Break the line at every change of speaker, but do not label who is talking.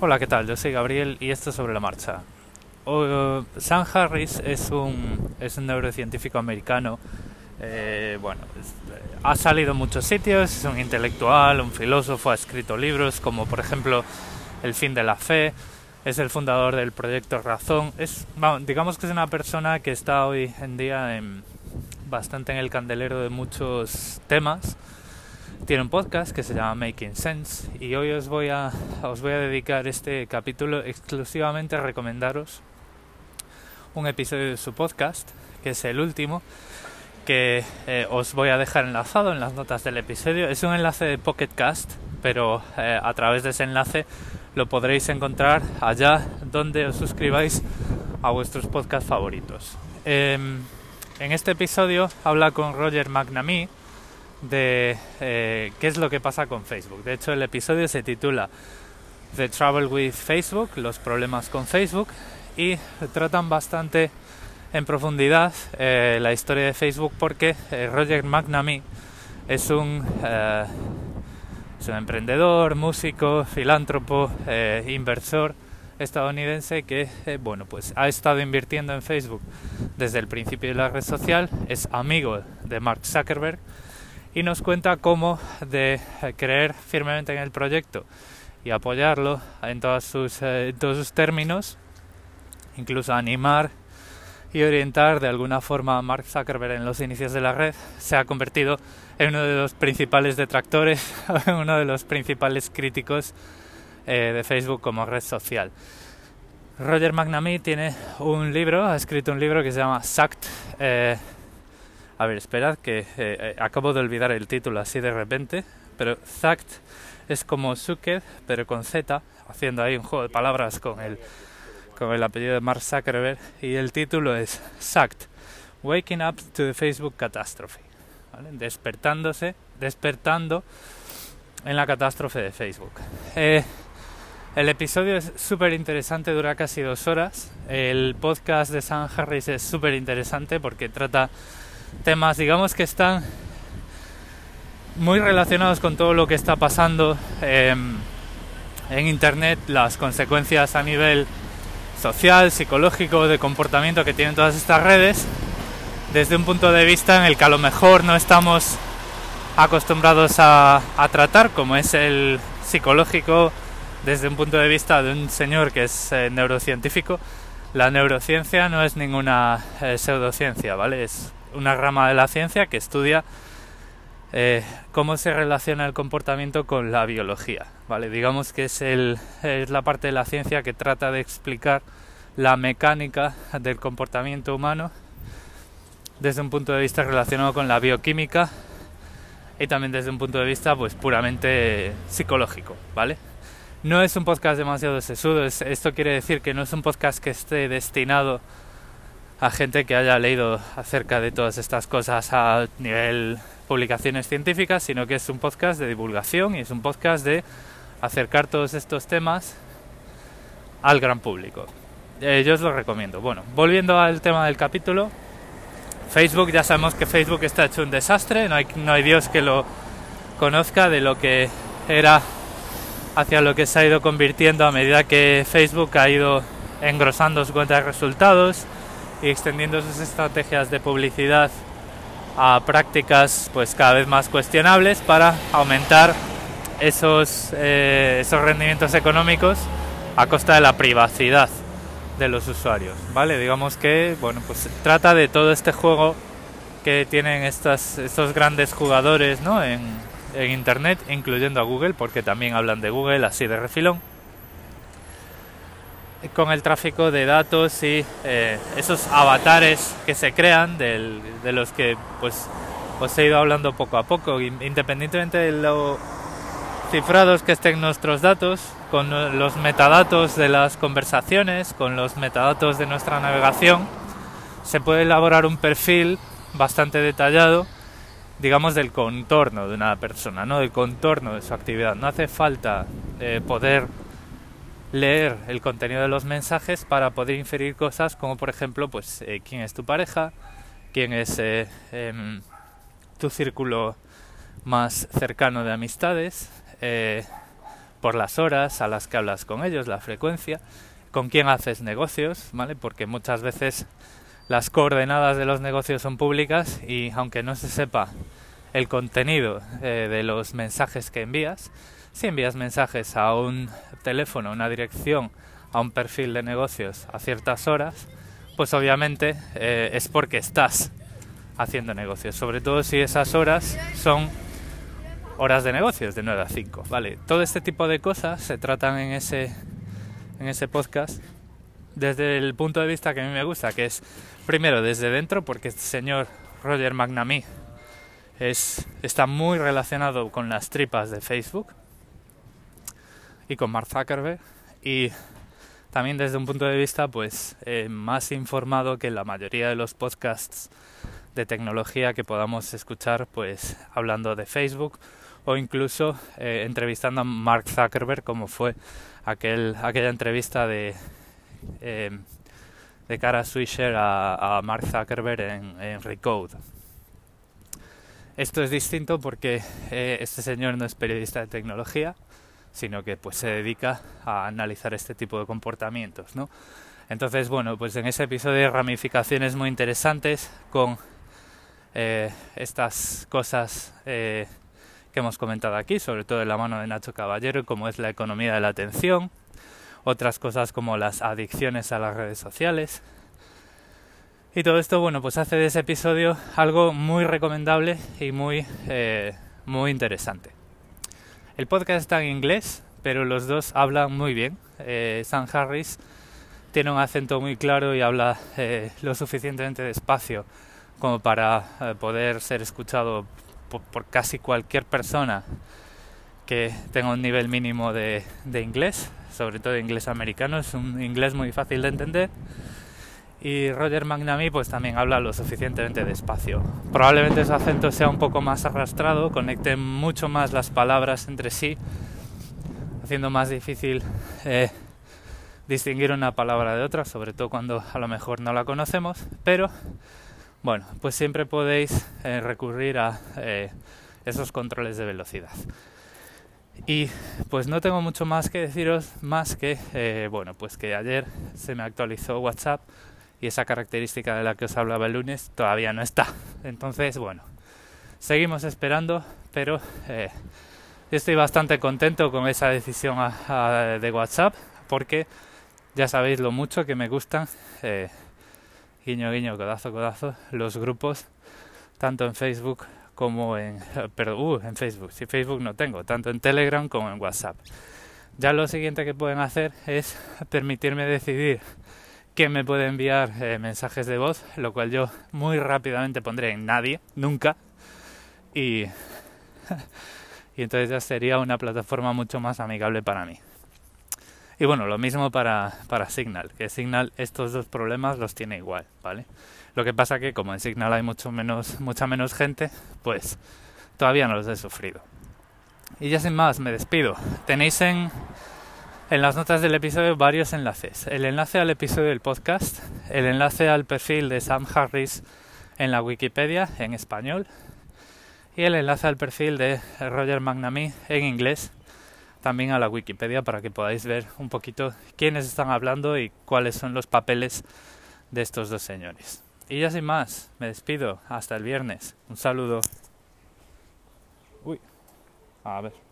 Hola, ¿qué tal? Yo soy Gabriel y esto es sobre la marcha. Uh, Sam Harris es un, es un neurocientífico americano. Eh, bueno, es- eh, ha salido en muchos sitios, es un intelectual, un filósofo, ha escrito libros como por ejemplo El fin de la fe, es el fundador del proyecto Razón. Es, vamos, digamos que es una persona que está hoy en día en- bastante en el candelero de muchos temas. Tiene un podcast que se llama Making Sense y hoy os voy a, os voy a dedicar este capítulo exclusivamente a recomendaros un episodio de su podcast, que es el último, que eh, os voy a dejar enlazado en las notas del episodio. Es un enlace de Pocket Cast, pero eh, a través de ese enlace lo podréis encontrar allá donde os suscribáis a vuestros podcasts favoritos. Em, en este episodio habla con Roger McNamee de eh, qué es lo que pasa con Facebook. De hecho, el episodio se titula The Trouble with Facebook, los problemas con Facebook, y tratan bastante en profundidad eh, la historia de Facebook porque eh, Roger McNamee es un, eh, es un emprendedor, músico, filántropo, eh, inversor estadounidense que eh, bueno pues ha estado invirtiendo en Facebook desde el principio de la red social, es amigo de Mark Zuckerberg y nos cuenta cómo de eh, creer firmemente en el proyecto y apoyarlo en, todas sus, eh, todos sus términos, incluso animar y orientar de alguna forma a Mark Zuckerberg en los inicios de la red, se ha convertido en uno de los principales detractores, uno de los principales críticos eh, de Facebook como red social. Roger McNamee tiene un libro, ha escrito un libro que se llama Sucked. eh, a ver, esperad que eh, eh, acabo de olvidar el título así de repente, pero Sucked es como Zucker, pero con Z, haciendo ahí un juego de palabras con el, con el apellido de Mark Zuckerberg, y el título es Sucked, Waking Up to the Facebook Catastrophe, despertándose, despertando en la catástrofe de Facebook. Eh, el episodio es súper interesante, dura casi dos horas. El podcast de Sam Harris es súper interesante porque trata temas, digamos que están muy relacionados con todo lo que está pasando eh, en Internet, las consecuencias a nivel social, psicológico, de comportamiento que tienen todas estas redes, desde un punto de vista en el que a lo mejor no estamos acostumbrados a, a tratar, como es el psicológico, desde un punto de vista de un señor que es eh, neurocientífico. La neurociencia no es ninguna eh, pseudociencia, ¿vale? Es una rama de la ciencia que estudia eh, cómo se relaciona el comportamiento con la biología, ¿vale? Digamos que es, el, es la parte de la ciencia que trata de explicar la mecánica del comportamiento humano desde un punto de vista relacionado con la bioquímica y también desde un punto de vista pues puramente psicológico, ¿vale? No es un podcast demasiado sesudo, es- esto quiere decir que no es un podcast que esté destinado a gente que haya leído acerca de todas estas cosas a nivel publicaciones científicas, sino que es un podcast de divulgación y es un podcast de acercar todos estos temas al gran público. Eh, yo os lo recomiendo. Bueno, volviendo al tema del capítulo, Facebook, ya sabemos que Facebook está hecho un desastre, no hay, no hay Dios que lo conozca de lo que era hacia lo que se ha ido convirtiendo a medida que Facebook ha ido engrosando su cuenta de resultados y extendiendo sus estrategias de publicidad a prácticas pues cada vez más cuestionables para aumentar esos, eh, esos rendimientos económicos a costa de la privacidad de los usuarios, ¿vale? Digamos que, bueno, pues trata de todo este juego que tienen estas, estos grandes jugadores, ¿no? En, en Internet, incluyendo a Google, porque también hablan de Google así de refilón, con el tráfico de datos y eh, esos avatares que se crean, de los que pues os he ido hablando poco a poco, in- independientemente de lo cifrados que estén nuestros datos, con los metadatos de las conversaciones, con los metadatos de nuestra navegación, se puede elaborar un perfil bastante detallado, digamos, del contorno de una persona, ¿no? Del contorno de su actividad. No hace falta eh, poder leer el contenido de los mensajes para poder inferir cosas como, por ejemplo, pues eh, quién es tu pareja, quién es eh, em, tu círculo más cercano de amistades, eh, por las horas a las que hablas con ellos, la frecuencia, con quién haces negocios, ¿vale? Porque muchas veces las coordenadas de los negocios son públicas y aunque no se sepa el contenido de los mensajes que envías, si envías mensajes a un teléfono, una dirección, a un perfil de negocios a ciertas horas, pues obviamente eh, es porque estás haciendo negocios, sobre todo si esas horas son horas de negocios de 9 a 5, ¿vale? Todo este tipo de cosas se tratan en ese en ese podcast desde el punto de vista que a mí me gusta, que es primero desde dentro porque este señor Roger McNamee es está muy relacionado con las tripas de Facebook y con Mark Zuckerberg y también desde un punto de vista pues eh, más informado que la mayoría de los podcasts de tecnología que podamos escuchar pues hablando de Facebook o incluso eh, entrevistando a Mark Zuckerberg como fue aquel, aquella entrevista de eh, de cara Swisher a, a Mark Zuckerberg en, en, Recode. Esto es distinto porque este señor no es periodista de tecnología, sino que pues se dedica a analizar este tipo de comportamientos, ¿no? Entonces, bueno, pues en ese episodio hay ramificaciones muy interesantes con eh, estas cosas eh, que hemos comentado aquí, sobre todo en la mano de Nacho Caballero, como es la economía de la atención, otras cosas como las adicciones a las redes sociales. Y todo esto, bueno, pues hace de ese episodio algo muy recomendable y muy, eh, muy interesante. El podcast está en inglés, pero los dos hablan muy bien. Eh, Sam Harris tiene un acento muy claro y habla eh, lo suficientemente despacio como para eh, poder ser escuchado por, casi cualquier persona que tenga un nivel mínimo de, de inglés, sobre todo inglés americano. Es un inglés muy fácil de entender y Roger McNamee pues también habla lo suficientemente despacio. Probablemente su acento sea un poco más arrastrado, conecte mucho más las palabras entre sí, haciendo más difícil eh, distinguir una palabra de otra, sobre todo cuando a lo mejor no la conocemos, pero bueno, pues siempre podéis eh, recurrir a eh, esos controles de velocidad. Y pues no tengo mucho más que deciros, más que, bueno, pues que ayer se me actualizó WhatsApp esa característica de la que os hablaba el lunes todavía no está. Entonces, bueno, seguimos esperando, pero eh, estoy bastante contento con esa decisión de WhatsApp porque ya sabéis lo mucho que me gustan, eh, guiño, guiño, codazo, codazo, los grupos, tanto en Facebook como en, pero, uh, en Facebook, si Facebook no tengo, tanto en Telegram como en WhatsApp. Ya lo siguiente que pueden hacer es permitirme decidir que me puede enviar eh, mensajes de voz, lo cual yo muy rápidamente pondré en nadie, nunca. Y, y entonces ya sería una plataforma mucho más amigable para mí. Y bueno, lo mismo para, para Signal, que Signal estos dos problemas los tiene igual, ¿vale? Lo que pasa que como en Signal hay mucho menos, mucha menos gente, pues todavía no los he sufrido. Y ya sin más, me despido. Tenéis en en las notas del episodio varios enlaces. El enlace al episodio del podcast, el enlace al perfil de Sam Harris en la Wikipedia en español y el enlace al perfil de Roger McNamee en inglés también a la Wikipedia para que podáis ver un poquito quiénes están hablando y cuáles son los papeles de estos dos señores. Y ya sin más, me despido. Hasta el viernes. Un saludo. Uy. A ver.